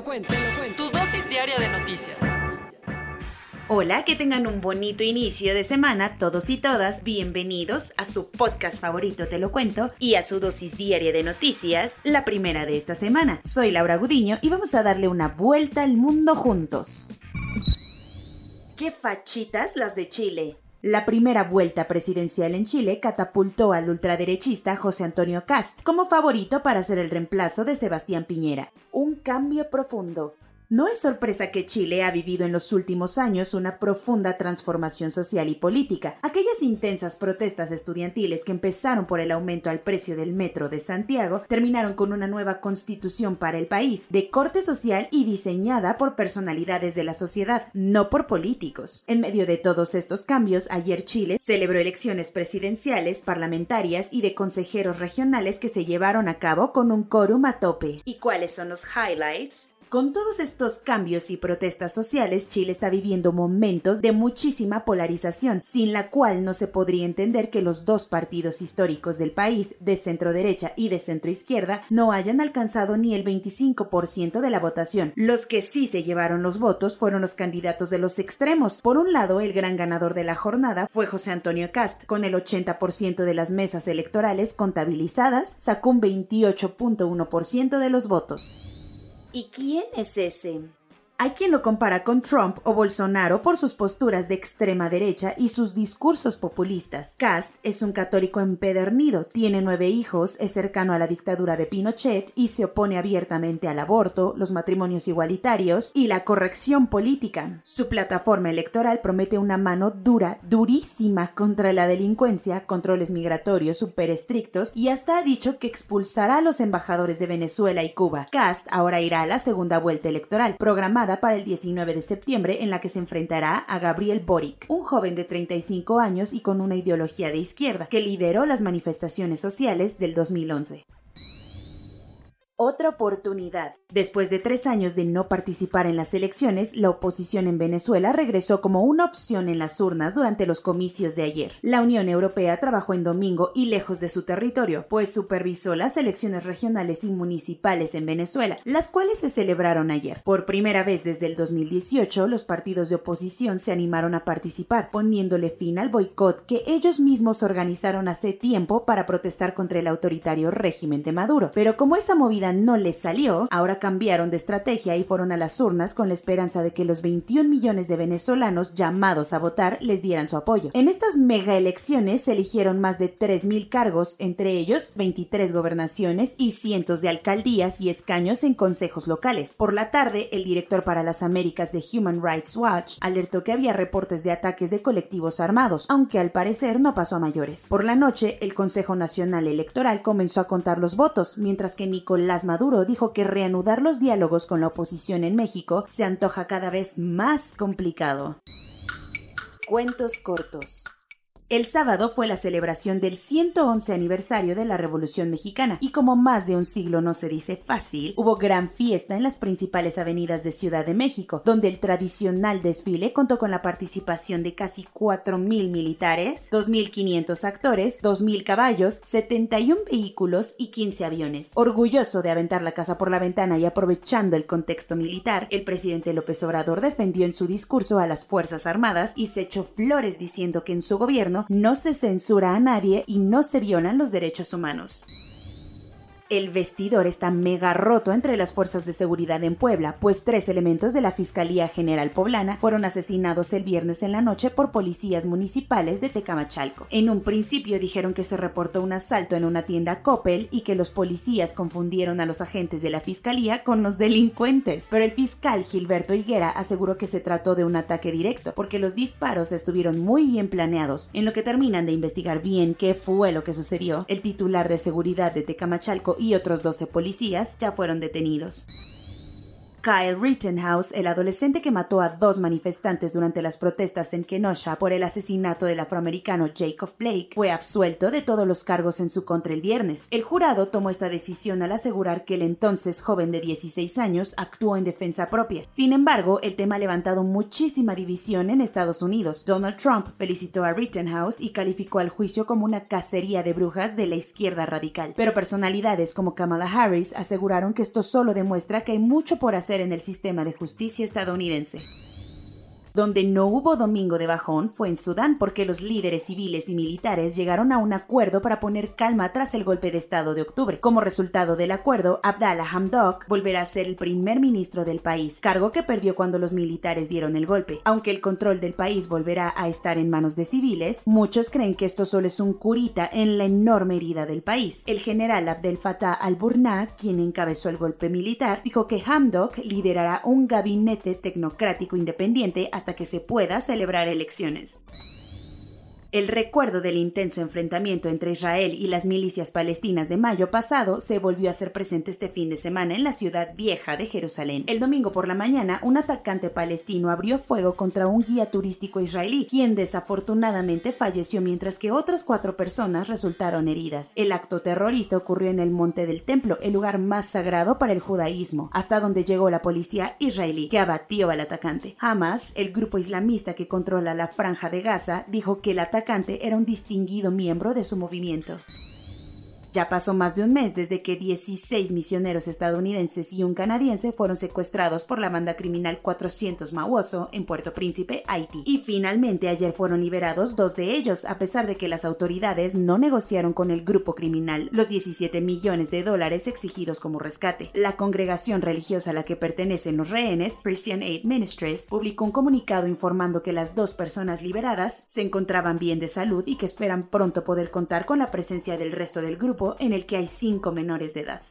lo cuento, te lo cuento. Tu dosis diaria de noticias. Hola, que tengan un bonito inicio de semana todos y todas. Bienvenidos a su podcast favorito, te lo cuento, y a su dosis diaria de noticias, la primera de esta semana. Soy Laura Gudiño y vamos a darle una vuelta al mundo juntos. ¡Qué fachitas las de Chile! La primera vuelta presidencial en Chile catapultó al ultraderechista José Antonio Cast como favorito para ser el reemplazo de Sebastián Piñera. Un cambio profundo. No es sorpresa que Chile ha vivido en los últimos años una profunda transformación social y política. Aquellas intensas protestas estudiantiles que empezaron por el aumento al precio del metro de Santiago terminaron con una nueva constitución para el país, de corte social y diseñada por personalidades de la sociedad, no por políticos. En medio de todos estos cambios, ayer Chile celebró elecciones presidenciales, parlamentarias y de consejeros regionales que se llevaron a cabo con un quórum a tope. ¿Y cuáles son los highlights? Con todos estos cambios y protestas sociales, Chile está viviendo momentos de muchísima polarización, sin la cual no se podría entender que los dos partidos históricos del país, de centro derecha y de centro izquierda, no hayan alcanzado ni el 25% de la votación. Los que sí se llevaron los votos fueron los candidatos de los extremos. Por un lado, el gran ganador de la jornada fue José Antonio Cast, con el 80% de las mesas electorales contabilizadas, sacó un 28.1% de los votos. ¿Y quién es ese? Hay quien lo compara con Trump o Bolsonaro por sus posturas de extrema derecha y sus discursos populistas. Cast es un católico empedernido, tiene nueve hijos, es cercano a la dictadura de Pinochet y se opone abiertamente al aborto, los matrimonios igualitarios y la corrección política. Su plataforma electoral promete una mano dura, durísima contra la delincuencia, controles migratorios súper estrictos y hasta ha dicho que expulsará a los embajadores de Venezuela y Cuba. Cast ahora irá a la segunda vuelta electoral, programada para el 19 de septiembre en la que se enfrentará a Gabriel Boric, un joven de 35 años y con una ideología de izquierda, que lideró las manifestaciones sociales del 2011 otra oportunidad. Después de tres años de no participar en las elecciones, la oposición en Venezuela regresó como una opción en las urnas durante los comicios de ayer. La Unión Europea trabajó en domingo y lejos de su territorio, pues supervisó las elecciones regionales y municipales en Venezuela, las cuales se celebraron ayer. Por primera vez desde el 2018, los partidos de oposición se animaron a participar, poniéndole fin al boicot que ellos mismos organizaron hace tiempo para protestar contra el autoritario régimen de Maduro. Pero como esa movida no les salió, ahora cambiaron de estrategia y fueron a las urnas con la esperanza de que los 21 millones de venezolanos llamados a votar les dieran su apoyo. En estas mega elecciones se eligieron más de 3.000 cargos, entre ellos 23 gobernaciones y cientos de alcaldías y escaños en consejos locales. Por la tarde, el director para las Américas de Human Rights Watch alertó que había reportes de ataques de colectivos armados, aunque al parecer no pasó a mayores. Por la noche, el Consejo Nacional Electoral comenzó a contar los votos, mientras que Nicolás Maduro dijo que reanudar los diálogos con la oposición en México se antoja cada vez más complicado. Cuentos cortos. El sábado fue la celebración del 111 aniversario de la Revolución Mexicana y como más de un siglo no se dice fácil, hubo gran fiesta en las principales avenidas de Ciudad de México, donde el tradicional desfile contó con la participación de casi 4.000 militares, 2.500 actores, 2.000 caballos, 71 vehículos y 15 aviones. Orgulloso de aventar la casa por la ventana y aprovechando el contexto militar, el presidente López Obrador defendió en su discurso a las Fuerzas Armadas y se echó flores diciendo que en su gobierno no se censura a nadie y no se violan los derechos humanos. El vestidor está mega roto entre las fuerzas de seguridad en Puebla, pues tres elementos de la Fiscalía General Poblana fueron asesinados el viernes en la noche por policías municipales de Tecamachalco. En un principio dijeron que se reportó un asalto en una tienda Coppel y que los policías confundieron a los agentes de la Fiscalía con los delincuentes, pero el fiscal Gilberto Higuera aseguró que se trató de un ataque directo, porque los disparos estuvieron muy bien planeados. En lo que terminan de investigar bien qué fue lo que sucedió, el titular de seguridad de Tecamachalco y otros 12 policías ya fueron detenidos. Kyle Rittenhouse, el adolescente que mató a dos manifestantes durante las protestas en Kenosha por el asesinato del afroamericano Jacob Blake, fue absuelto de todos los cargos en su contra el viernes. El jurado tomó esta decisión al asegurar que el entonces joven de 16 años actuó en defensa propia. Sin embargo, el tema ha levantado muchísima división en Estados Unidos. Donald Trump felicitó a Rittenhouse y calificó al juicio como una cacería de brujas de la izquierda radical. Pero personalidades como Kamala Harris aseguraron que esto solo demuestra que hay mucho por hacer en el sistema de justicia estadounidense. Donde no hubo domingo de bajón fue en Sudán porque los líderes civiles y militares llegaron a un acuerdo para poner calma tras el golpe de Estado de octubre. Como resultado del acuerdo, Abdallah Hamdok volverá a ser el primer ministro del país, cargo que perdió cuando los militares dieron el golpe. Aunque el control del país volverá a estar en manos de civiles, muchos creen que esto solo es un curita en la enorme herida del país. El general Abdel Fattah al-Burna, quien encabezó el golpe militar, dijo que Hamdok liderará un gabinete tecnocrático independiente hasta que se pueda celebrar elecciones. El recuerdo del intenso enfrentamiento entre Israel y las milicias palestinas de mayo pasado se volvió a ser presente este fin de semana en la ciudad vieja de Jerusalén. El domingo por la mañana, un atacante palestino abrió fuego contra un guía turístico israelí, quien desafortunadamente falleció mientras que otras cuatro personas resultaron heridas. El acto terrorista ocurrió en el Monte del Templo, el lugar más sagrado para el judaísmo, hasta donde llegó la policía israelí, que abatió al atacante. Hamas, el grupo islamista que controla la franja de Gaza, dijo que el atacante era un distinguido miembro de su movimiento. Ya pasó más de un mes desde que 16 misioneros estadounidenses y un canadiense fueron secuestrados por la banda criminal 400 Mauoso en Puerto Príncipe, Haití. Y finalmente ayer fueron liberados dos de ellos, a pesar de que las autoridades no negociaron con el grupo criminal los 17 millones de dólares exigidos como rescate. La congregación religiosa a la que pertenecen los rehenes, Christian Aid Ministries, publicó un comunicado informando que las dos personas liberadas se encontraban bien de salud y que esperan pronto poder contar con la presencia del resto del grupo en el que hay cinco menores de edad.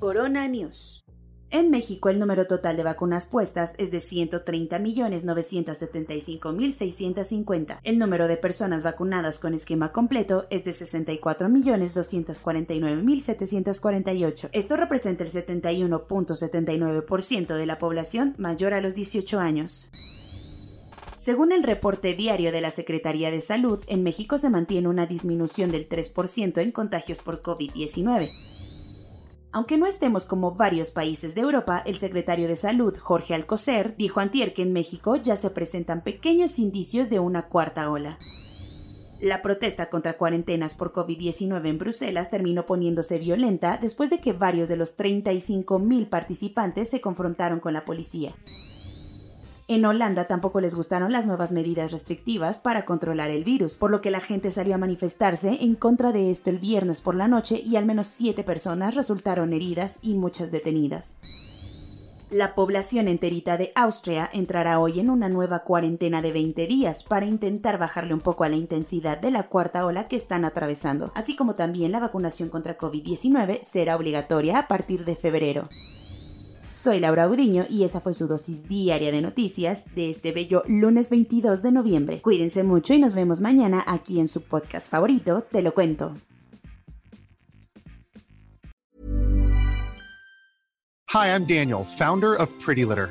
Corona News. En México, el número total de vacunas puestas es de 130.975.650. El número de personas vacunadas con esquema completo es de 64.249.748. Esto representa el 71.79% de la población mayor a los 18 años. Según el reporte diario de la Secretaría de Salud, en México se mantiene una disminución del 3% en contagios por COVID-19. Aunque no estemos como varios países de Europa, el secretario de Salud, Jorge Alcocer, dijo antier que en México ya se presentan pequeños indicios de una cuarta ola. La protesta contra cuarentenas por COVID-19 en Bruselas terminó poniéndose violenta después de que varios de los 35.000 participantes se confrontaron con la policía. En Holanda tampoco les gustaron las nuevas medidas restrictivas para controlar el virus, por lo que la gente salió a manifestarse en contra de esto el viernes por la noche y al menos siete personas resultaron heridas y muchas detenidas. La población enterita de Austria entrará hoy en una nueva cuarentena de 20 días para intentar bajarle un poco a la intensidad de la cuarta ola que están atravesando, así como también la vacunación contra COVID-19 será obligatoria a partir de febrero. Soy Laura Audiño y esa fue su dosis diaria de noticias de este bello lunes 22 de noviembre. Cuídense mucho y nos vemos mañana aquí en su podcast favorito, Te lo cuento. Hi, I'm Daniel, founder of Pretty Litter.